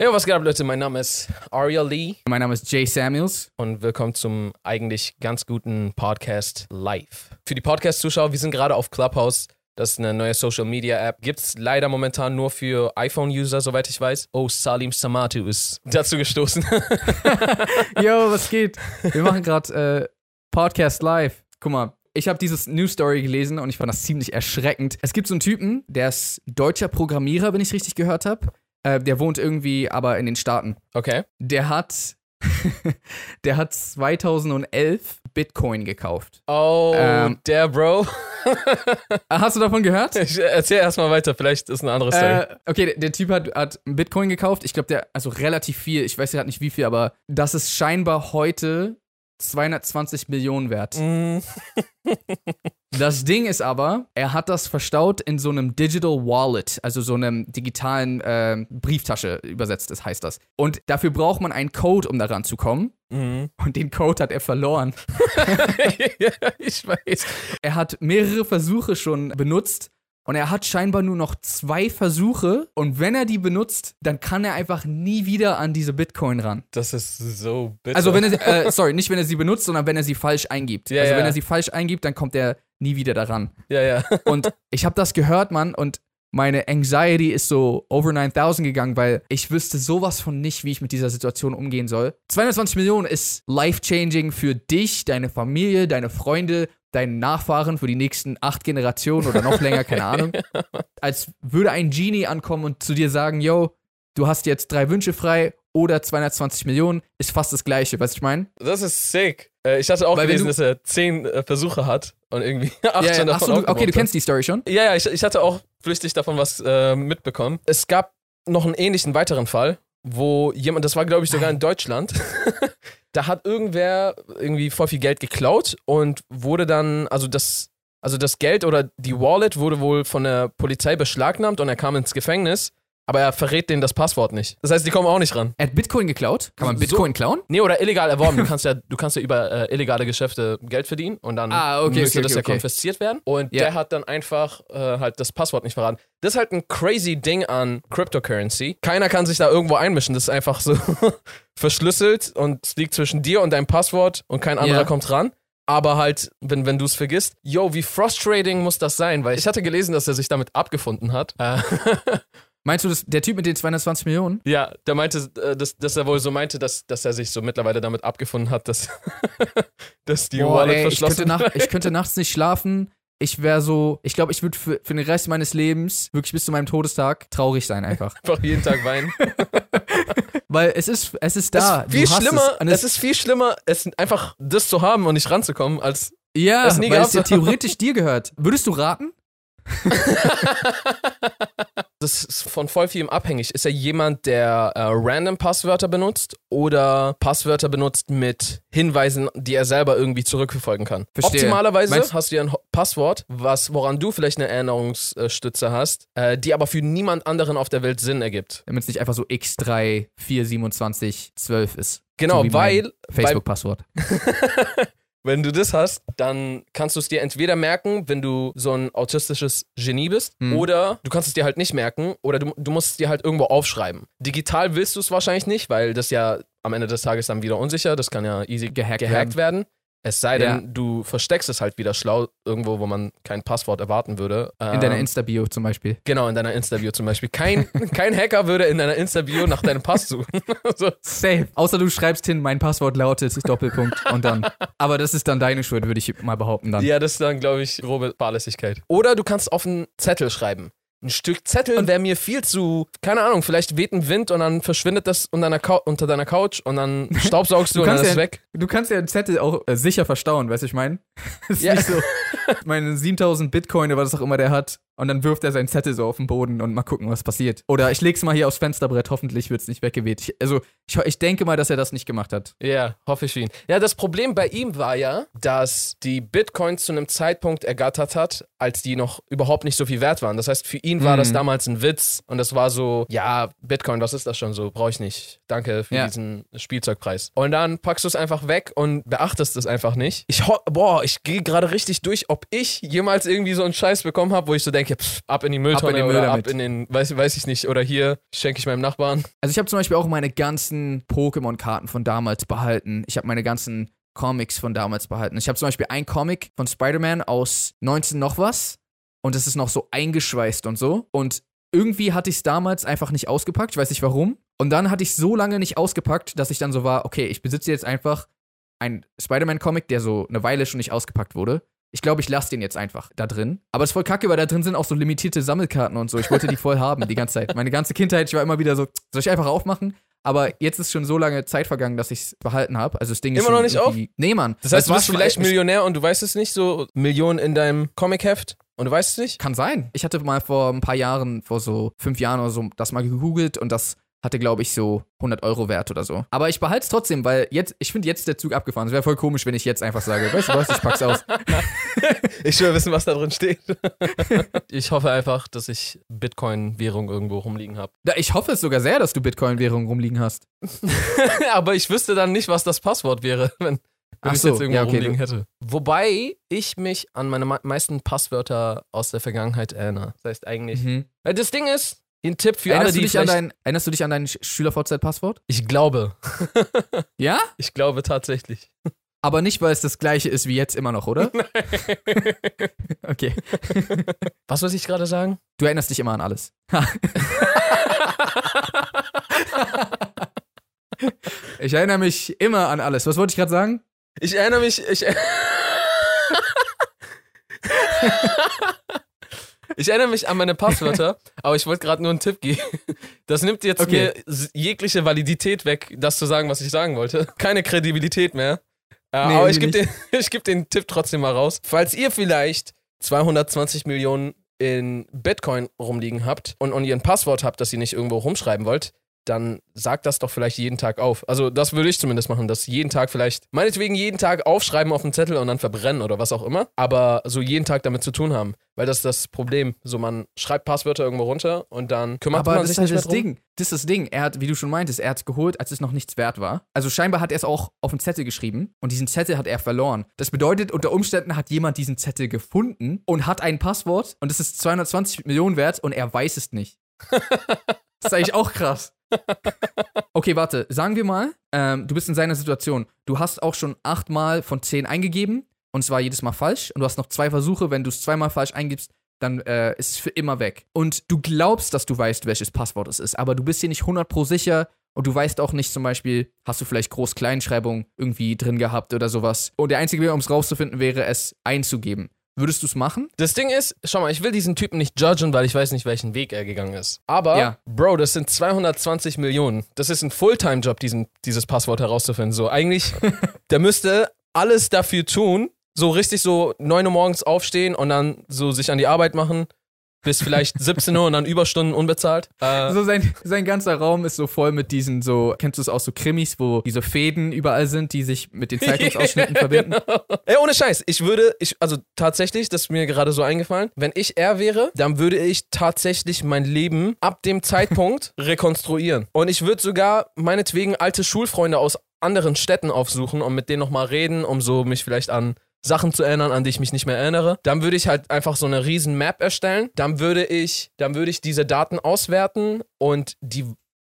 Hey, was geht ab, Leute? Mein Name ist Aria Lee Mein Name ist Jay Samuels. und willkommen zum eigentlich ganz guten Podcast Live. Für die Podcast-Zuschauer, wir sind gerade auf Clubhouse. Das ist eine neue Social-Media-App. Gibt es leider momentan nur für iPhone-User, soweit ich weiß. Oh, Salim Samatu ist dazu gestoßen. Yo, was geht? Wir machen gerade äh, Podcast live. Guck mal, ich habe dieses News Story gelesen und ich fand das ziemlich erschreckend. Es gibt so einen Typen, der ist deutscher Programmierer, wenn ich richtig gehört habe. Äh, der wohnt irgendwie aber in den Staaten. Okay. Der hat, der hat 2011 Bitcoin gekauft. Oh, Ähm. der Bro. Hast du davon gehört? Ich erzähl erstmal weiter, vielleicht ist eine andere Story. Äh, okay, der, der Typ hat, hat Bitcoin gekauft. Ich glaube, der, also relativ viel. Ich weiß ja nicht wie viel, aber das ist scheinbar heute 220 Millionen wert. Mm, Das Ding ist aber, er hat das verstaut in so einem Digital Wallet, also so einem digitalen ähm, Brieftasche übersetzt, das heißt das. Und dafür braucht man einen Code, um daran zu kommen. mm. Und den Code hat er verloren. ja, ich weiß. Er hat mehrere Versuche schon benutzt. Und er hat scheinbar nur noch zwei Versuche. Und wenn er die benutzt, dann kann er einfach nie wieder an diese Bitcoin ran. Das ist so bitter. Also wenn er, sie- äh, sorry, nicht wenn er sie benutzt, sondern wenn er sie falsch eingibt. Ja, also ja. wenn er sie falsch eingibt, dann kommt er nie wieder daran. Ja, ja. Und ich habe das gehört, Mann, und meine Anxiety ist so over 9000 gegangen, weil ich wüsste sowas von nicht, wie ich mit dieser Situation umgehen soll. 220 Millionen ist life-changing für dich, deine Familie, deine Freunde, deine Nachfahren für die nächsten acht Generationen oder noch länger, keine Ahnung. Als würde ein Genie ankommen und zu dir sagen, yo, du hast jetzt drei Wünsche frei oder 220 Millionen, ist fast das gleiche, weißt du, ich meine? Das ist sick. Äh, Ich hatte auch Weil gelesen, du- dass er zehn äh, Versuche hat und irgendwie acht Ja, ja, davon achso, du, okay, du kennst die Story schon? Ja, ja, ich, ich hatte auch flüchtig davon was äh, mitbekommen. Es gab noch einen ähnlichen weiteren Fall, wo jemand, das war glaube ich sogar in Deutschland, da hat irgendwer irgendwie voll viel Geld geklaut und wurde dann, also das, also das Geld oder die Wallet wurde wohl von der Polizei beschlagnahmt und er kam ins Gefängnis, aber er verrät denen das Passwort nicht. Das heißt, die kommen auch nicht ran. Er hat Bitcoin geklaut? Kann man So- Bitcoin klauen? Nee, oder illegal erworben. Du kannst ja, du kannst ja über äh, illegale Geschäfte Geld verdienen und dann Ah, okay, müsste okay, das okay, ja konfisziert werden. Und Ja. der hat dann einfach äh, halt das Passwort nicht verraten. Das ist halt ein crazy Ding an Cryptocurrency. Keiner kann sich da irgendwo einmischen. Das ist einfach so verschlüsselt und es liegt zwischen dir und deinem Passwort und kein anderer Ja. kommt ran. Aber halt, wenn, wenn du es vergisst, yo, wie frustrating muss das sein? Weil ich hatte gelesen, dass er sich damit abgefunden hat. Meinst du, das, der Typ mit den 220 Millionen? Ja, der meinte, äh, dass, dass er wohl so meinte, dass, dass er sich so mittlerweile damit abgefunden hat, dass, dass die Boah, Wallet ey, ich, könnte verschlossen nach, ich könnte nachts nicht schlafen. Ich wäre so, ich glaube, ich würde für, für den Rest meines Lebens, wirklich bis zu meinem Todestag, traurig sein einfach. einfach jeden Tag weinen. Weil es ist, es ist da. es ist viel schlimmer, Es, es, ist viel schlimmer, es einfach das zu haben und nicht ranzukommen, als ja, es nie weil es ja theoretisch dir gehört. Würdest du raten? Das ist von voll vielem abhängig. Ist er jemand, der äh, random Passwörter benutzt oder Passwörter benutzt mit Hinweisen, die er selber irgendwie zurückverfolgen kann? Verstehe. Optimalerweise Meinst- hast du ja ein Passwort, was, woran du vielleicht eine Erinnerungsstütze hast, äh, die aber für niemand anderen auf der Welt Sinn ergibt. Damit es nicht einfach so x3, 4, 27, 12 ist. Genau, So weil Facebook-Passwort. wenn du das hast, dann kannst du es dir entweder merken, wenn du so ein autistisches Genie bist, Hm. oder du kannst es dir halt nicht merken, oder du, du musst es dir halt irgendwo aufschreiben. Digital willst du es wahrscheinlich nicht, weil das ja am Ende des Tages dann wieder unsicher, das kann ja easy Gehackt gehackt werden. Es sei denn, Ja. du versteckst es halt wieder schlau irgendwo, wo man kein Passwort erwarten würde. In deiner Ähm, Insta-Bio zum Beispiel. Genau, in deiner Insta-Bio zum Beispiel. Kein, kein Hacker würde in deiner Insta-Bio nach deinem Pass suchen. so. Safe. Außer du schreibst hin, mein Passwort lautet Doppelpunkt und dann. Aber das ist dann deine Schuld, würde ich mal behaupten dann. Ja, das ist dann, glaube ich, grobe Fahrlässigkeit. Oder du kannst auf einen Zettel schreiben. Ein Stück Zettel wäre mir viel zu, keine Ahnung, vielleicht weht ein Wind und dann verschwindet das unter deiner, Cou unter deiner Couch und dann staubsaugst du, Du und dann ist es ja- weg. Du kannst ja einen Zettel auch äh, sicher verstauen, weißt du, ich meine? ist Ja. nicht so, meine 7000 Bitcoin oder was auch immer der hat und dann wirft er seinen Zettel so auf den Boden und mal gucken, was passiert. Oder ich leg's mal hier aufs Fensterbrett, hoffentlich wird's nicht weggeweht. Ich, also, ich, ich denke mal, dass er das nicht gemacht hat. Ja, hoffe ich für ihn. Ja, das Problem bei ihm war ja, dass die Bitcoins zu einem Zeitpunkt ergattert hat, als die noch überhaupt nicht so viel wert waren. Das heißt, für ihn war Mhm. das damals ein Witz und das war so, ja, Bitcoin, was ist das schon so? Brauche ich nicht. Danke für Ja. diesen Spielzeugpreis. Und dann packst du es einfach weg und beachtest es einfach nicht. Ich boah, ich gehe gerade richtig durch, ob ich jemals irgendwie so einen Scheiß bekommen habe, wo ich so denke, denke, pff, ab in die Mülltonne Ab in den Müll oder damit. ab in den, weiß, weiß ich nicht, oder hier schenke ich meinem Nachbarn. Also ich habe zum Beispiel auch meine ganzen Pokémon-Karten von damals behalten. Ich habe meine ganzen Comics von damals behalten. Ich habe zum Beispiel ein Comic von Spider-Man aus 19 noch was und es ist noch so eingeschweißt und so. Und irgendwie hatte ich es damals einfach nicht ausgepackt. Ich weiß nicht warum. Und dann hatte ich so lange nicht ausgepackt, dass ich dann so war, okay, ich besitze jetzt einfach einen Spider-Man-Comic, der so eine Weile schon nicht ausgepackt wurde. Ich glaube, ich lasse den jetzt einfach da drin. Aber es ist voll kacke, weil da drin sind auch so limitierte Sammelkarten und so. Ich wollte die voll haben, die ganze Zeit. Meine ganze Kindheit, ich war immer wieder so, soll ich einfach aufmachen? Aber jetzt ist schon so lange Zeit vergangen, dass ich es behalten habe. Also das Ding ist Immer noch nicht irgendwie- Nee, Mann. Das heißt, du bist vielleicht Millionär und du weißt es nicht, so Millionen in deinem Comic-Heft und du weißt es nicht? Kann sein. Ich hatte mal vor ein paar Jahren, vor so fünf Jahren oder so, das mal gegoogelt und das hatte, glaube ich, so 100 Euro wert oder so. Aber ich behalte es trotzdem, weil jetzt, ich finde jetzt der Zug abgefahren. Es wäre voll komisch, wenn ich jetzt einfach sage, weißt du was, ich pack's aus. Ich will wissen, was da drin steht. ich hoffe einfach, dass ich Bitcoin-Währung irgendwo rumliegen habe. Ich hoffe es sogar sehr, dass du Bitcoin-Währung rumliegen hast. Aber ich wüsste dann nicht, was das Passwort wäre, wenn, wenn ich es so, jetzt irgendwo ja, okay, rumliegen du- hätte. Wobei ich mich an meine me- meisten Passwörter aus der Vergangenheit erinnere. Das heißt eigentlich. Mhm. Äh, Das Ding ist, ein Tipp für alle, Erinnerst, du die dich an dein, erinnerst du dich an dein Sch- Schüler-VZ-Passwort? Ich glaube. Ja? Ich glaube tatsächlich. Aber nicht, weil es das gleiche ist wie jetzt immer noch, oder? okay. Was soll ich gerade sagen? Du erinnerst dich immer an alles. ich erinnere mich immer an alles. Was wollte ich gerade sagen? Ich erinnere mich. Ich, ich erinnere mich an meine Passwörter, aber ich wollte gerade nur einen Tipp geben. Das nimmt jetzt Okay. mir jegliche Validität weg, das zu sagen, was ich sagen wollte. Keine Kredibilität mehr. Äh, Nee, aber ich gebe den, ich geb den Tipp trotzdem mal raus. Falls ihr vielleicht 220 Millionen in Bitcoin rumliegen habt und, und ihr ein Passwort habt, das ihr nicht irgendwo rumschreiben wollt, dann sagt das doch vielleicht jeden Tag auf. Also das würde ich zumindest machen, dass jeden Tag vielleicht, meinetwegen jeden Tag aufschreiben auf einen Zettel und dann verbrennen oder was auch immer, aber so jeden Tag damit zu tun haben. Weil das ist das Problem. So man schreibt Passwörter irgendwo runter und dann kümmert Aber man sich halt nicht das mehr drum. Ding. Das ist das Ding. Er hat, wie du schon meintest, er hat es geholt, als es noch nichts wert war. Also scheinbar hat er es auch auf einen Zettel geschrieben und diesen Zettel hat er verloren. Das bedeutet, unter Umständen hat jemand diesen Zettel gefunden und hat ein Passwort und es ist 220 Millionen wert und er weiß es nicht. das ist eigentlich auch krass. Okay, warte. Sagen wir mal, ähm, du bist in seiner Situation. Du hast auch schon achtmal von zehn eingegeben und zwar jedes Mal falsch und du hast noch zwei Versuche. Wenn du es zweimal falsch eingibst, dann äh, ist es für immer weg. Und du glaubst, dass du weißt, welches Passwort es ist, aber du bist dir nicht 100 pro sicher und du weißt auch nicht zum Beispiel, hast du vielleicht Groß-Kleinschreibung irgendwie drin gehabt oder sowas. Und der einzige Weg, um es rauszufinden, wäre es einzugeben. Würdest du es machen? Das Ding ist, schau mal, ich will diesen Typen nicht judgen, weil ich weiß nicht, welchen Weg er gegangen ist. Aber, Ja. Bro, das sind 220 Millionen. Das ist ein Fulltime-Job, diesen, dieses Passwort herauszufinden. So, eigentlich, der müsste alles dafür tun, so richtig so 9 Uhr morgens aufstehen und dann so sich an die Arbeit machen, bis vielleicht 17 Uhr und dann Überstunden unbezahlt. Äh, So sein, sein ganzer Raum ist so voll mit diesen so, kennst du es auch so Krimis, wo diese Fäden überall sind, die sich mit den Zeitungsausschnitten verbinden? Ey, ohne Scheiß, ich würde, ich, also tatsächlich, das ist mir gerade so eingefallen, wenn ich er wäre, dann würde ich tatsächlich mein Leben ab dem Zeitpunkt rekonstruieren. Und ich würde sogar meinetwegen alte Schulfreunde aus anderen Städten aufsuchen und mit denen nochmal reden, um so mich vielleicht an Sachen zu erinnern, an die ich mich nicht mehr erinnere. Dann würde ich halt einfach so eine riesen Map erstellen. Dann würde ich, dann würde ich diese Daten auswerten und die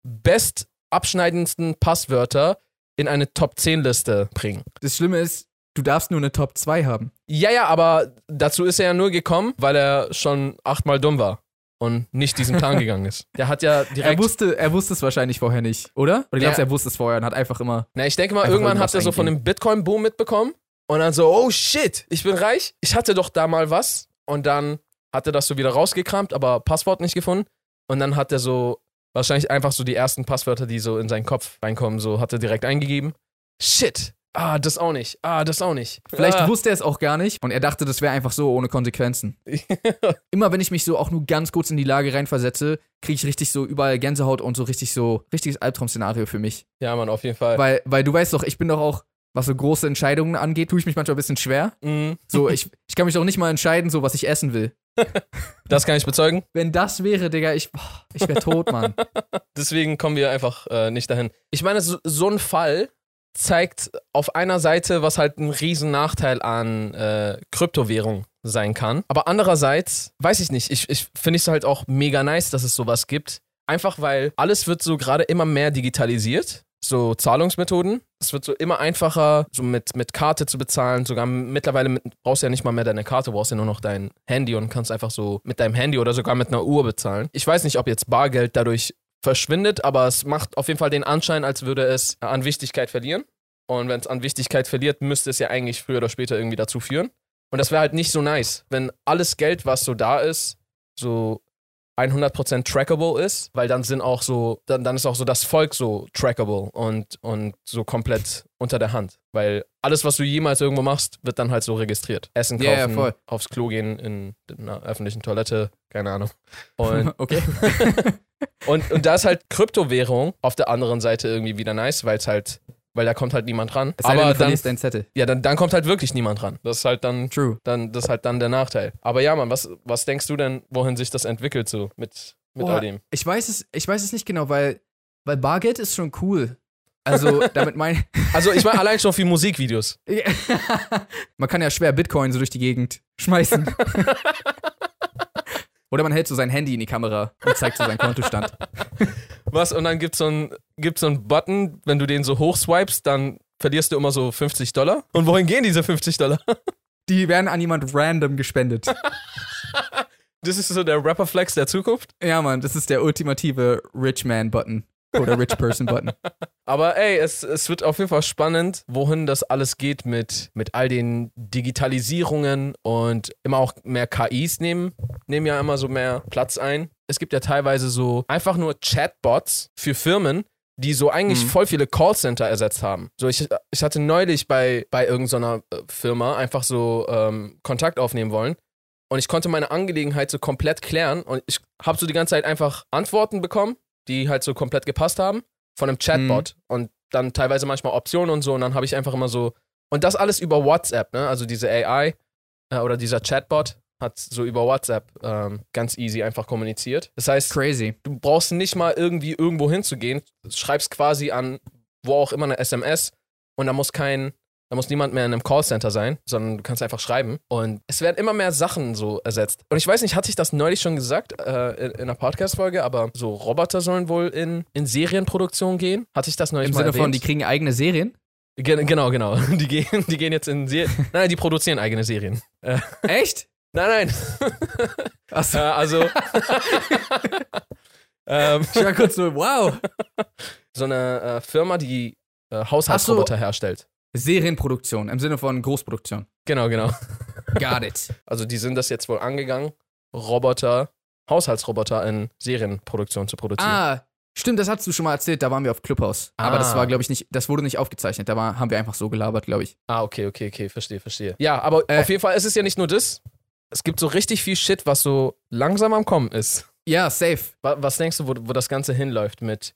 best abschneidendsten Passwörter in eine Top 10 Liste bringen. Das Schlimme ist, du darfst nur eine Top 2 haben. Ja, ja, aber dazu ist er ja nur gekommen, weil er schon achtmal dumm war und nicht diesen Plan gegangen ist. Der hat ja Er direkt. wusste, er wusste es wahrscheinlich vorher nicht, oder? Oder glaubst du, Ja. er wusste es vorher und hat einfach immer. Na, ich denke mal, irgendwann hat er so von dem Bitcoin-Boom mitbekommen und dann so, oh shit, ich bin reich. Ich hatte doch da mal was. Und dann hat er das so wieder rausgekramt, aber Passwort nicht gefunden. Und dann hat er so wahrscheinlich einfach so die ersten Passwörter, die so in seinen Kopf reinkommen, so hat er direkt eingegeben. Shit. Ah, das auch nicht. Ah, das auch nicht. Vielleicht ah. wusste er es auch gar nicht und er dachte, das wäre einfach so ohne Konsequenzen. Immer wenn ich mich so auch nur ganz kurz in die Lage reinversetze, kriege ich richtig so überall Gänsehaut und so richtig so, richtiges Albtraum-Szenario für mich. Ja, Mann, auf jeden Fall. Weil, weil du weißt doch, ich bin doch auch, was so große Entscheidungen angeht, tue ich mich manchmal ein bisschen schwer. Mhm. So, ich, ich kann mich doch nicht mal entscheiden, so was ich essen will. Das kann ich bezeugen. Wenn das wäre, Digga, ich, ich wäre tot, Mann. Deswegen kommen wir einfach äh, nicht dahin. Ich meine, so, so ein Fall zeigt auf einer Seite, was halt ein riesen Nachteil an äh, Kryptowährung sein kann. Aber andererseits, weiß ich nicht, ich, ich finde es halt auch mega nice, dass es sowas gibt. Einfach weil alles wird so gerade immer mehr digitalisiert. So Zahlungsmethoden. Es wird so immer einfacher, so mit, mit Karte zu bezahlen. Sogar mittlerweile mit, brauchst du ja nicht mal mehr deine Karte, brauchst ja nur noch dein Handy und kannst einfach so mit deinem Handy oder sogar mit einer Uhr bezahlen. Ich weiß nicht, ob jetzt Bargeld dadurch verschwindet, aber es macht auf jeden Fall den Anschein, als würde es an Wichtigkeit verlieren. Und wenn es an Wichtigkeit verliert, müsste es ja eigentlich früher oder später irgendwie dazu führen. Und das wäre halt nicht so nice, wenn alles Geld, was so da ist, so 100% trackable ist, weil dann sind auch so, dann, dann ist auch so das Volk so trackable und, und so komplett unter der Hand. Weil alles, was du jemals irgendwo machst, wird dann halt so registriert. Essen kaufen, voll. aufs Klo gehen, in, in einer öffentlichen Toilette, keine Ahnung. Und, okay. und, und da ist halt Kryptowährung auf der anderen Seite irgendwie wieder nice, weil es halt, weil da kommt halt niemand ran. Es sei denn, Aber du dann, Zettel. ja, dann, dann kommt halt wirklich niemand ran. Das ist halt dann True. dann, das ist halt dann der Nachteil. Aber ja, Mann, was, was denkst du denn, wohin sich das entwickelt so mit, mit Boah, all dem? Ich weiß es, ich weiß es nicht genau, weil, weil Bargeld ist schon cool. Also, damit mein. Also ich meine allein schon für Musikvideos. man kann ja schwer Bitcoin so durch die Gegend schmeißen. Oder man hält so sein Handy in die Kamera und zeigt so seinen Kontostand. Was? Und dann gibt's so ein, gibt's so einen Button, wenn du den so hochswipest, dann verlierst du immer so 50 Dollar. Und wohin gehen diese 50 Dollar? Die werden an jemand random gespendet. Das ist so der Rapper-Flex der Zukunft. Ja, Mann, das ist der ultimative Rich Man-Button. Oder Rich Person-Button. Aber ey, es, es wird auf jeden Fall spannend, wohin das alles geht mit, mit all den Digitalisierungen und immer auch mehr KIs nehmen, nehmen ja immer so mehr Platz ein. Es gibt ja teilweise so einfach nur Chatbots für Firmen, die so eigentlich Mhm. voll viele Callcenter ersetzt haben. So, ich, ich hatte neulich bei, bei irgendeiner äh, Firma einfach so ähm, Kontakt aufnehmen wollen. Und ich konnte meine Angelegenheit so komplett klären. Und ich habe so die ganze Zeit einfach Antworten bekommen, die halt so komplett gepasst haben von einem Chatbot und dann teilweise manchmal Optionen und so und dann habe ich einfach immer so und das alles über WhatsApp, ne? Also diese AI äh, oder dieser Chatbot hat so über WhatsApp ähm, ganz easy einfach kommuniziert. Das heißt, Crazy. du brauchst nicht mal irgendwie irgendwo hinzugehen, schreibst quasi an wo auch immer eine SMS und da muss kein da muss niemand mehr in einem Callcenter sein, sondern du kannst einfach schreiben. Und es werden immer mehr Sachen so ersetzt. Und ich weiß nicht, hatte ich das neulich schon gesagt äh, in, in einer Podcast-Folge, aber so Roboter sollen wohl in, in Serienproduktion gehen. Hatte ich das neulich Im mal Sinne von, die erwähnt? kriegen eigene Serien? Gen genau, genau. Die gehen, die gehen jetzt in Serien. Nein, die produzieren eigene Serien. Äh, Echt? nein, nein. äh, Achso, also. ähm, ich war kurz so, wow. so eine äh, Firma, die äh, Haushaltsroboter herstellt. Serienproduktion, im Sinne von Großproduktion. Genau, genau. Got it. Also die sind das jetzt wohl angegangen, Roboter, Haushaltsroboter in Serienproduktion zu produzieren. Ah, stimmt, das hast du schon mal erzählt, da waren wir auf Clubhouse. Aber das Ah. war, glaube ich, nicht, das wurde nicht aufgezeichnet, da war, haben wir einfach so gelabert, glaube ich. Ah, okay, okay, okay, verstehe, verstehe. Ja, aber Äh. auf jeden Fall ist es ja nicht nur das. Es gibt so richtig viel Shit, was so langsam am Kommen ist. Ja, safe. Wa- Was denkst du, wo, wo das Ganze hinläuft mit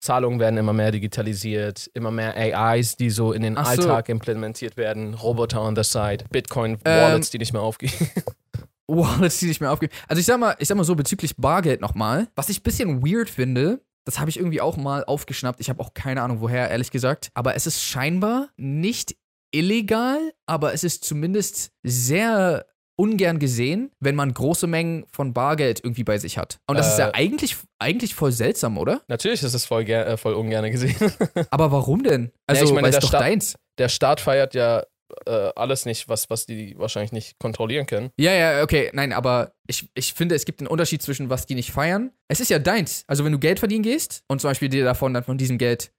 Zahlungen werden immer mehr digitalisiert, immer mehr AIs, die so in den Ach so. Alltag implementiert werden, Roboter on the side, Ähm, Bitcoin-Wallets, die nicht mehr aufgehen. Wallets, die nicht mehr aufgehen. Also ich sag mal, ich sag mal so bezüglich Bargeld nochmal. Was ich ein bisschen weird finde, das habe ich irgendwie auch mal aufgeschnappt. Ich habe auch keine Ahnung woher, ehrlich gesagt. Aber es ist scheinbar nicht illegal, aber es ist zumindest sehr ungern gesehen, wenn man große Mengen von Bargeld irgendwie bei sich hat. Und das ist ja Äh. eigentlich, eigentlich voll seltsam, oder? Natürlich ist es voll, äh, voll ungern gesehen. Aber warum denn? Also, ich meine, weil es der doch Staat- deins. Der Staat feiert ja äh, alles nicht, was, was die wahrscheinlich nicht kontrollieren können. Ja, ja, okay, nein, aber ich, ich finde, es gibt einen Unterschied zwischen was die nicht feiern. Es ist ja deins. Also wenn du Geld verdienen gehst und zum Beispiel dir davon dann von diesem Geld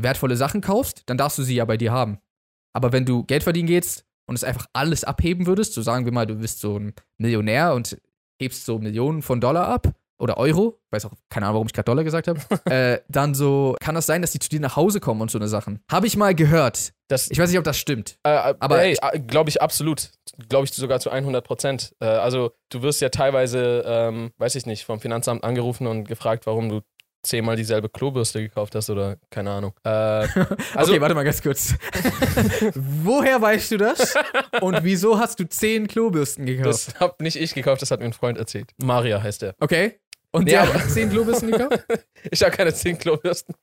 wertvolle Sachen kaufst, dann darfst du sie ja bei dir haben. Aber wenn du Geld verdienen gehst und es einfach alles abheben würdest, so sagen wir mal, du bist so ein Millionär und hebst so Millionen von Dollar ab oder Euro, weiß auch keine Ahnung, warum ich gerade Dollar gesagt habe, äh, dann so kann das sein, dass die zu dir nach Hause kommen und so eine Sachen. Habe ich mal gehört. Das, Ich weiß nicht, ob das stimmt. Äh, Aber aber ich- glaube ich absolut. Glaube ich sogar zu 100 Prozent. Äh, also du wirst ja teilweise, ähm, weiß ich nicht, vom Finanzamt angerufen und gefragt, warum du zehnmal dieselbe Klobürste gekauft hast oder keine Ahnung. Äh, also okay, warte mal ganz kurz. Woher weißt du das? Und wieso hast du zehn Klobürsten gekauft? das hab nicht ich gekauft, das hat mir ein Freund erzählt. Maria heißt er. okay. Und Nee, der hat zehn Klobürsten gekauft? Ich habe keine zehn Klobürsten.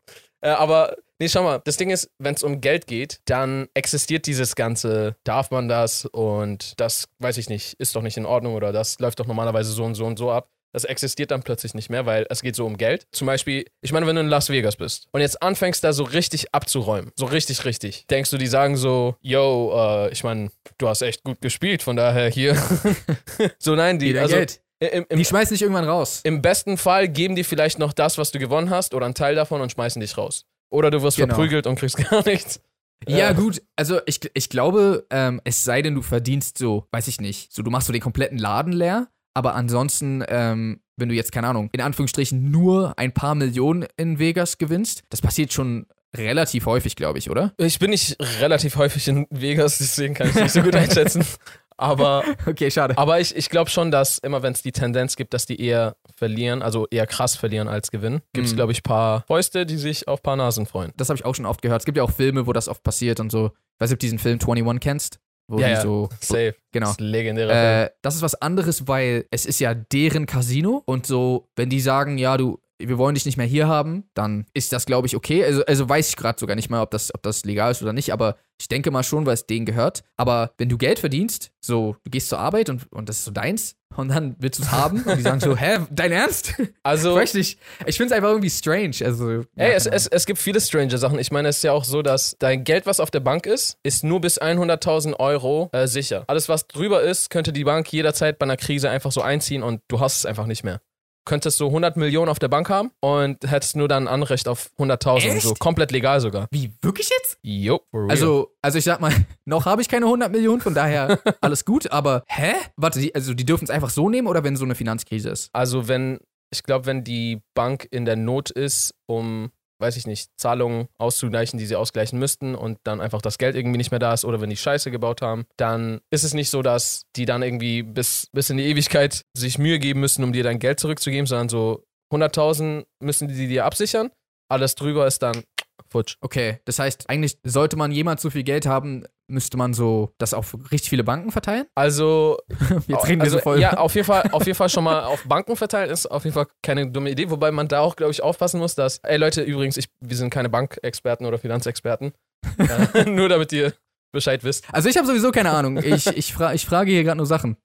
Äh, aber Nee, schau mal, das Ding ist, wenn es um Geld geht, dann existiert dieses ganze, darf man das und das, weiß ich nicht, ist doch nicht in Ordnung oder das läuft doch normalerweise so und so und so ab. Das existiert dann plötzlich nicht mehr, weil es geht so um Geld. Zum Beispiel, ich meine, wenn du in Las Vegas bist und jetzt anfängst da so richtig abzuräumen, so richtig, richtig, denkst du, die sagen so, yo, äh, ich meine, du hast echt gut gespielt, von daher hier. so nein, die, Wieder also Geld. im, im, Die schmeißen dich irgendwann raus. im besten Fall geben die vielleicht noch das, was du gewonnen hast oder einen Teil davon und schmeißen dich raus. Oder du wirst Genau. verprügelt und kriegst gar nichts. Ja, Äh, gut, also ich, ich glaube, ähm, es sei denn, du verdienst so, weiß ich nicht, so du machst so den kompletten Laden leer, aber ansonsten, ähm, wenn du jetzt, keine Ahnung, in Anführungsstrichen nur ein paar Millionen in Vegas gewinnst, das passiert schon relativ häufig, glaube ich, oder? Ich bin nicht relativ häufig in Vegas, deswegen kann ich es nicht so gut einschätzen. Aber, Okay, schade. aber ich, ich glaube schon, dass immer wenn es die Tendenz gibt, dass die eher verlieren, also eher krass verlieren als gewinnen, gibt es, Mhm. glaube ich, paar Fäuste, die sich auf paar Nasen freuen. Das habe ich auch schon oft gehört. Es gibt ja auch Filme, wo das oft passiert und so. Ich weiß nicht, ob du diesen Film 21 kennst, wo Ja, die so. Safe. Genau. Das ist legendärer. Äh, das ist was anderes, weil es ist ja deren Casino und so, wenn die sagen, ja, du, wir wollen dich nicht mehr hier haben, dann ist das, glaube ich, okay. Also, also weiß ich gerade sogar nicht mal, ob das, ob das legal ist oder nicht, aber ich denke mal schon, weil es denen gehört. Aber wenn du Geld verdienst, so, du gehst zur Arbeit und, und das ist so deins und dann willst du es haben und die sagen so, hä, dein Ernst? Ich Also, weiß nicht. Ich finde es einfach irgendwie strange. Also, ja, Ey, es, es, es gibt viele strange Sachen. Ich meine, es ist ja auch so, dass dein Geld, was auf der Bank ist, ist nur bis 100.000 Euro äh, sicher. Alles, was drüber ist, könnte die Bank jederzeit bei einer Krise einfach so einziehen und du hast es einfach nicht mehr. Könntest so 100 Millionen auf der Bank haben und hättest nur dann Anrecht auf 100.000. Echt? So komplett legal sogar. Wie, wirklich jetzt? Jo. Also, also ich sag mal, noch habe ich keine 100 Millionen, von daher alles gut, aber hä? Warte, die, also die dürfen es einfach so nehmen oder wenn so eine Finanzkrise ist? Also wenn, ich glaube, wenn die Bank in der Not ist, um, weiß ich nicht, Zahlungen auszugleichen, die sie ausgleichen müssten und dann einfach das Geld irgendwie nicht mehr da ist oder wenn die Scheiße gebaut haben, dann ist es nicht so, dass die dann irgendwie bis, bis in die Ewigkeit sich Mühe geben müssen, um dir dein Geld zurückzugeben, sondern so 100.000 müssen die dir absichern. Alles drüber ist dann futsch. Okay, das heißt, eigentlich sollte man jemand so viel Geld haben, müsste man so das auf richtig viele Banken verteilen? Also Jetzt reden wir also, so voll. Ja, auf jeden Fall, auf jeden Fall schon mal auf Banken verteilen ist auf jeden Fall keine dumme Idee, wobei man da auch, glaube ich, aufpassen muss, dass, ey Leute, übrigens, ich, wir sind keine Bankexperten oder Finanzexperten. äh, nur damit ihr Bescheid wisst. Also ich habe sowieso keine Ahnung. Ich, ich, fra ich frage hier gerade nur Sachen.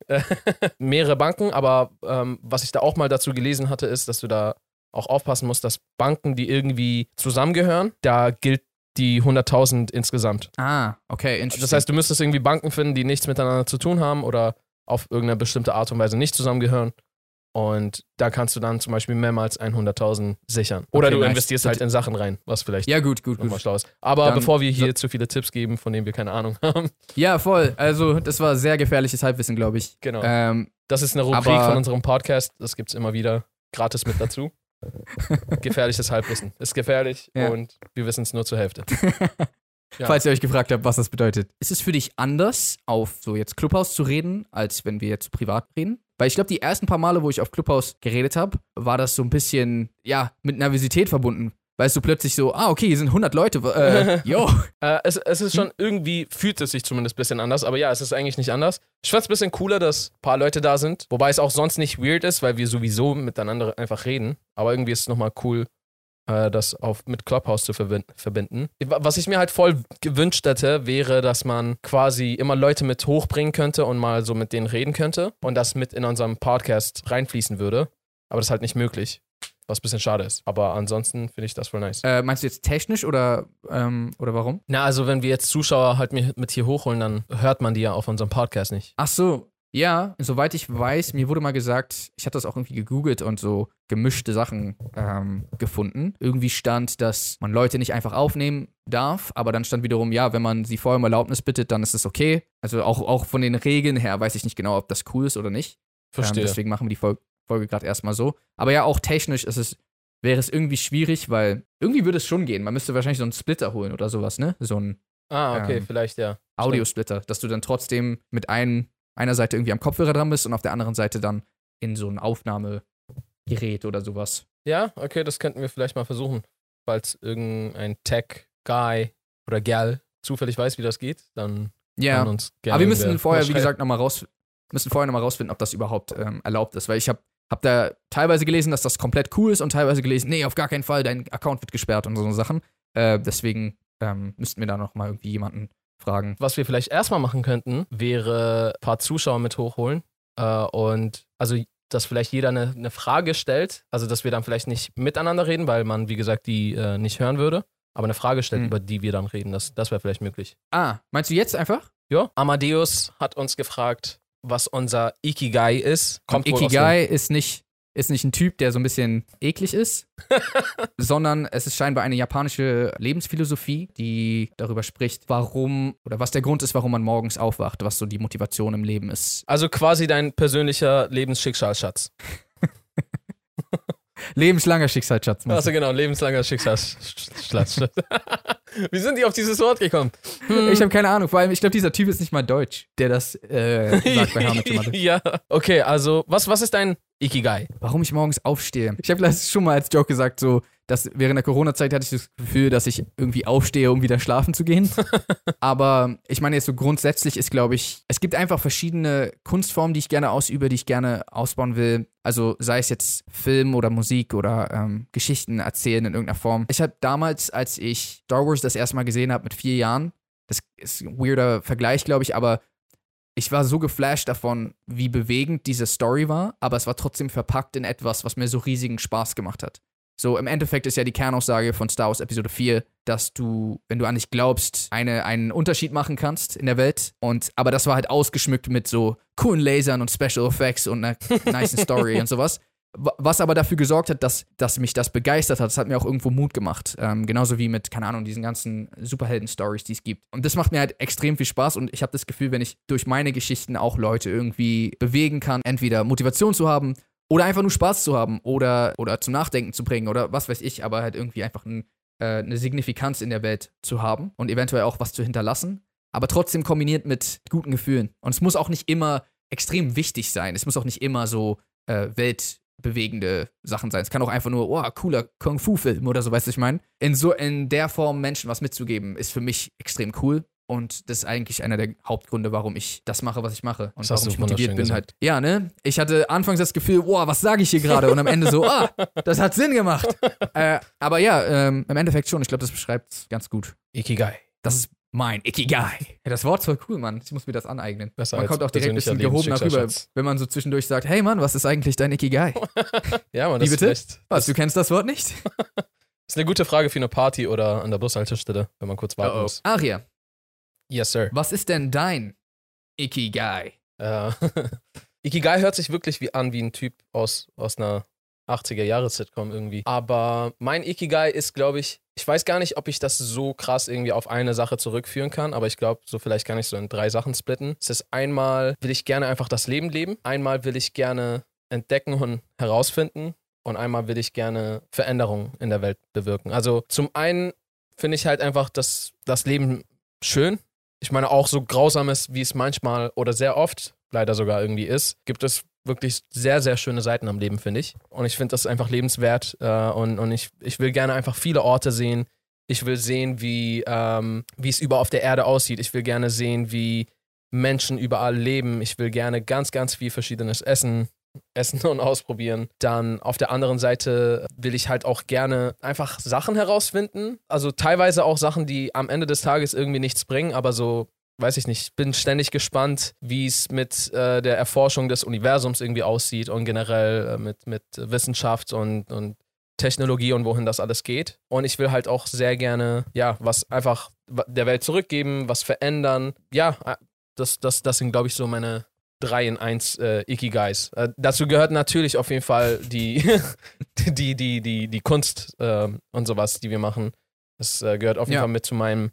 Mehrere Banken, aber ähm, was ich da auch mal dazu gelesen hatte, ist, dass du da auch aufpassen musst, dass Banken, die irgendwie zusammengehören, da gilt die 100.000 insgesamt. Ah, okay, interesting. Das heißt, du müsstest irgendwie Banken finden, die nichts miteinander zu tun haben oder auf irgendeine bestimmte Art und Weise nicht zusammengehören. Und da kannst du dann zum Beispiel mehrmals 100.000 sichern. Oder Okay, du nice. investierst halt in Sachen rein, was vielleicht ja, gut, gut, gut. schlau ist. Aber Dann- bevor wir hier zu viele Tipps geben, von denen wir keine Ahnung haben, Ja, voll. Also, das war sehr gefährliches Halbwissen, glaube ich. genau. Ähm, das ist eine Rubrik von unserem Podcast. Das gibt's immer wieder gratis mit dazu. Gefährliches Halbwissen. Ist gefährlich Ja. und wir wissen es nur zur Hälfte. Ja. Falls ihr euch gefragt habt, was das bedeutet. Ist es für dich anders, auf so jetzt Clubhouse zu reden, als wenn wir jetzt privat reden? Weil ich glaube, die ersten paar Male, wo ich auf Clubhouse geredet habe, war das so ein bisschen, ja, mit Nervosität verbunden. Weißt du plötzlich so, ah, okay, hier sind 100 Leute. Äh, yo. Äh, es, es ist schon irgendwie, fühlt es sich zumindest ein bisschen anders, aber ja, es ist eigentlich nicht anders. Ich fand's ein bisschen cooler, dass ein paar Leute da sind, wobei es auch sonst nicht weird ist, weil wir sowieso miteinander einfach reden. Aber irgendwie ist es nochmal cool, äh, das auf, mit Clubhouse zu verbinden, verbinden. Was ich mir halt voll gewünscht hätte, wäre, dass man quasi immer Leute mit hochbringen könnte und mal so mit denen reden könnte und das mit in unserem Podcast reinfließen würde. Aber das ist halt nicht möglich. Was ein bisschen schade ist. Aber ansonsten finde ich das voll nice. Äh, meinst du jetzt technisch oder, ähm, oder warum? Na, also wenn wir jetzt Zuschauer halt mi- mit hier hochholen, dann hört man die ja auf unserem Podcast nicht. Ach so, ja, soweit ich weiß, mir wurde mal gesagt, ich hatte das auch irgendwie gegoogelt und so gemischte Sachen ähm, gefunden. Irgendwie stand, dass man Leute nicht einfach aufnehmen darf, aber dann stand wiederum, ja, wenn man sie vorher um Erlaubnis bittet, dann ist es okay. Also auch, auch von den Regeln her weiß ich nicht genau, ob das cool ist oder nicht. Verstehe. Ähm, deswegen machen wir die Fol Folge gerade erstmal so. Aber ja, auch technisch ist es, wäre es irgendwie schwierig, weil irgendwie würde es schon gehen. Man müsste wahrscheinlich so einen Splitter holen oder sowas, ne? So einen ah, okay, ähm, vielleicht ja. Audiosplitter, dass du dann trotzdem mit ein, einer Seite irgendwie am Kopfhörer dran bist und auf der anderen Seite dann in so ein Aufnahmegerät oder sowas. Ja, okay, das könnten wir vielleicht mal versuchen. Falls irgendein Tech-Guy oder Gal zufällig weiß, wie das geht, dann Ja, kann uns gerne aber wir müssen vorher, wie gesagt, nochmal raus, müssen vorher nochmal rausfinden, ob das überhaupt ähm, erlaubt ist, weil ich habe hab da teilweise gelesen, dass das komplett cool ist und teilweise gelesen, nee, auf gar keinen Fall, dein Account wird gesperrt und so Sachen. Äh, deswegen ähm, müssten wir da noch mal irgendwie jemanden fragen. Was wir vielleicht erstmal machen könnten, wäre ein paar Zuschauer mit hochholen äh, und also dass vielleicht jeder eine, eine, Frage stellt, also dass wir dann vielleicht nicht miteinander reden, weil man, wie gesagt, die äh, nicht hören würde, aber eine Frage stellt, Hm. über die wir dann reden. Das, das wäre vielleicht möglich. Ah, meinst du jetzt einfach? Ja. Amadeus hat uns gefragt, was unser Ikigai ist. Und wohl aus Ikigai ist nicht, ist nicht ein Typ, der so ein bisschen eklig ist, sondern es ist scheinbar eine japanische Lebensphilosophie, die darüber spricht, warum oder was der Grund ist, warum man morgens aufwacht, was so die Motivation im Leben ist. Also quasi dein persönlicher Lebensschicksalsschatz. Lebenslanger Schicksalsschatz. Also genau, lebenslanger Schicksalsschatz. Wie sind die auf dieses Wort gekommen? du? Ich habe keine Ahnung. Vor allem, ich glaube, dieser Typ ist nicht mal deutsch, der das äh, sagt bei ja. Okay, also was, was ist dein Ikigai? Warum ich morgens aufstehe. Ich habe das schon mal als Joke gesagt, so, dass während der Corona-Zeit hatte ich das Gefühl, dass ich irgendwie aufstehe, um wieder schlafen zu gehen. Aber ich meine jetzt so grundsätzlich ist, glaube ich, es gibt einfach verschiedene Kunstformen, die ich gerne ausübe, die ich gerne ausbauen will. Also sei es jetzt Film oder Musik oder ähm, Geschichten erzählen in irgendeiner Form. Ich habe damals, als ich Star Wars das erste Mal gesehen habe mit vier Jahren, das ist ein weirder Vergleich, glaube ich, aber ich war so geflasht davon, wie bewegend diese Story war, aber es war trotzdem verpackt in etwas, was mir so riesigen Spaß gemacht hat. So, im Endeffekt ist ja die Kernaussage von Star Wars Episode 4, dass du, wenn du an dich glaubst, eine, einen Unterschied machen kannst in der Welt. Und, aber das war halt ausgeschmückt mit so coolen Lasern und Special Effects und einer nice Story und sowas. Wa- Was aber dafür gesorgt hat, dass, dass mich das begeistert hat, das hat mir auch irgendwo Mut gemacht. Ähm, genauso wie mit, keine Ahnung, diesen ganzen Superhelden-Stories, die es gibt. Und das macht mir halt extrem viel Spaß und ich habe das Gefühl, wenn ich durch meine Geschichten auch Leute irgendwie bewegen kann, entweder Motivation zu haben oder einfach nur Spaß zu haben oder, oder zum Nachdenken zu bringen oder was weiß ich, aber halt irgendwie einfach ein, äh, eine Signifikanz in der Welt zu haben und eventuell auch was zu hinterlassen, aber trotzdem kombiniert mit guten Gefühlen. Und es muss auch nicht immer extrem wichtig sein. Es muss auch nicht immer so äh, weltbewegende Sachen sein. Es kann auch einfach nur, oh, cooler Kung-Fu-Film oder so, weißt du, was ich meine? In so, in der Form Menschen was mitzugeben, ist für mich extrem cool. Und das ist eigentlich einer der Hauptgründe, warum ich das mache, was ich mache. Und Das warum ich motiviert bin gesagt. halt. Ja, ne? Ich hatte anfangs das Gefühl, boah, was sage ich hier gerade? Und am Ende so, ah, das hat Sinn gemacht. äh, aber ja, ähm, im Endeffekt schon. Ich glaube, das beschreibt es ganz gut. Ikigai. Das ist mein Ikigai. Ja, das Wort ist voll cool, Mann. Ich muss mir das aneignen. Besser man kommt auch direkt ein bisschen gehobener rüber, wenn man so zwischendurch sagt, hey Mann, was ist eigentlich dein Ikigai? Ja, man, Wie das bitte? ist echt. Was, Das du kennst das Wort nicht? ist eine gute Frage für eine Party oder an der Bushaltestelle, wenn man kurz warten Oh, oh. muss. Aria, Yes, sir. was ist denn dein Ikigai? Äh, Ikigai hört sich wirklich wie an wie ein Typ aus, aus einer 80er-Jahre-Sitcom irgendwie. Aber mein Ikigai ist, glaube ich, ich weiß gar nicht, ob ich das so krass irgendwie auf eine Sache zurückführen kann, aber ich glaube, so vielleicht kann ich so in drei Sachen splitten. Es ist einmal, will ich gerne einfach das Leben leben. Einmal will ich gerne entdecken und herausfinden. Und einmal will ich gerne Veränderungen in der Welt bewirken. Also zum einen finde ich halt einfach das, das Leben schön. Ich meine, auch so grausam ist, wie es manchmal oder sehr oft leider sogar irgendwie ist, gibt es wirklich sehr, sehr schöne Seiten am Leben, finde ich. Und ich finde das einfach lebenswert. Äh, und und ich, ich will gerne einfach viele Orte sehen. Ich will sehen, wie, ähm, wie es überall auf der Erde aussieht. Ich will gerne sehen, wie Menschen überall leben. Ich will gerne ganz, ganz viel verschiedenes Essen essen und ausprobieren. Dann auf der anderen Seite will ich halt auch gerne einfach Sachen herausfinden. Also teilweise auch Sachen, die am Ende des Tages irgendwie nichts bringen, aber so, weiß ich nicht, bin ständig gespannt, wie es mit äh, der Erforschung des Universums irgendwie aussieht und generell äh, mit, mit Wissenschaft und, und Technologie und wohin das alles geht. Und ich will halt auch sehr gerne, ja, was einfach der Welt zurückgeben, was verändern. Ja, äh, das, das, das sind, glaube ich, so meine drei in eins äh, Ikigais. Äh, dazu gehört natürlich auf jeden Fall die, die, die, die, die Kunst ähm, und sowas, die wir machen. Das äh, gehört auf jeden Ja. Fall mit zu meinem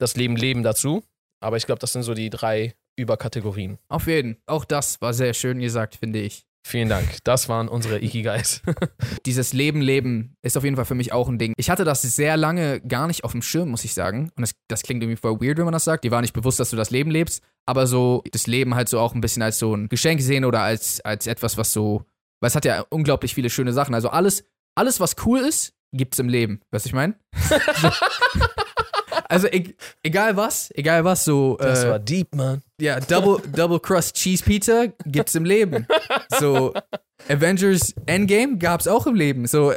Das Leben leben dazu. Aber ich glaube, das sind so die drei Überkategorien. Auf jeden. Auch das war sehr schön gesagt, finde ich. Vielen Dank. Das waren unsere Ikigais. Dieses Leben leben ist auf jeden Fall für mich auch ein Ding. Ich hatte das sehr lange gar nicht auf dem Schirm, muss ich sagen. Und das, das klingt irgendwie voll weird, wenn man das sagt. Dir war nicht bewusst, dass du das Leben lebst. Aber so das Leben halt so auch ein bisschen als so ein Geschenk sehen oder als, als etwas, was so. Weil es hat ja unglaublich viele schöne Sachen. Also alles, alles was cool ist, gibt's im Leben. Weißt du, ich meine? also e egal was, egal was, so. Das äh, war deep, man. ja, Double, Double Crust Cheese Pizza gibt's im Leben. So, Avengers Endgame gab's auch im Leben. So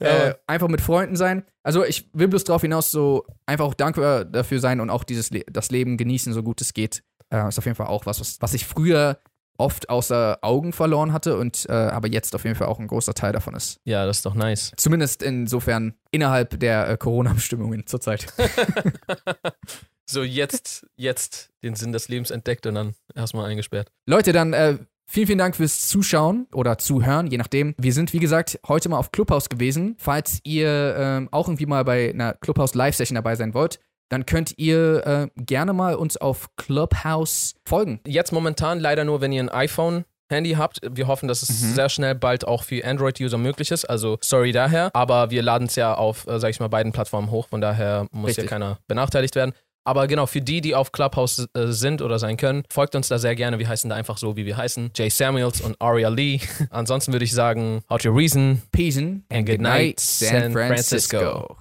Ja. äh, einfach mit Freunden sein. Also ich will bloß darauf hinaus so einfach auch dankbar dafür sein und auch dieses Le das Leben genießen, so gut es geht. Äh, ist auf jeden Fall auch was, was, was ich früher oft außer Augen verloren hatte und äh, aber jetzt auf jeden Fall auch ein großer Teil davon ist. Ja, das ist doch nice. Zumindest insofern innerhalb der äh, Corona-Bestimmungen zurzeit. So, jetzt, jetzt den Sinn des Lebens entdeckt und dann erstmal eingesperrt. Leute, dann äh, vielen, vielen Dank fürs Zuschauen oder Zuhören, je nachdem. Wir sind, wie gesagt, heute mal auf Clubhouse gewesen. Falls ihr ähm, auch irgendwie mal bei einer Clubhouse Live-Session dabei sein wollt, dann könnt ihr äh, gerne mal uns auf Clubhouse folgen. Jetzt momentan leider nur, wenn ihr ein iPhone. Handy habt. Wir hoffen, dass es Mhm. sehr schnell bald auch für Android-User möglich ist. Also sorry daher. Aber wir laden es ja auf, äh, sag ich mal, beiden Plattformen hoch. Von daher muss Richtig. ja keiner benachteiligt werden. Aber genau, für die, die auf Clubhouse äh, sind oder sein können, folgt uns da sehr gerne. Wir heißen da einfach so, wie wir heißen. Jay Samuels und Aria Lee. Ansonsten würde ich sagen, out your reason. Peace and And good night, San Francisco.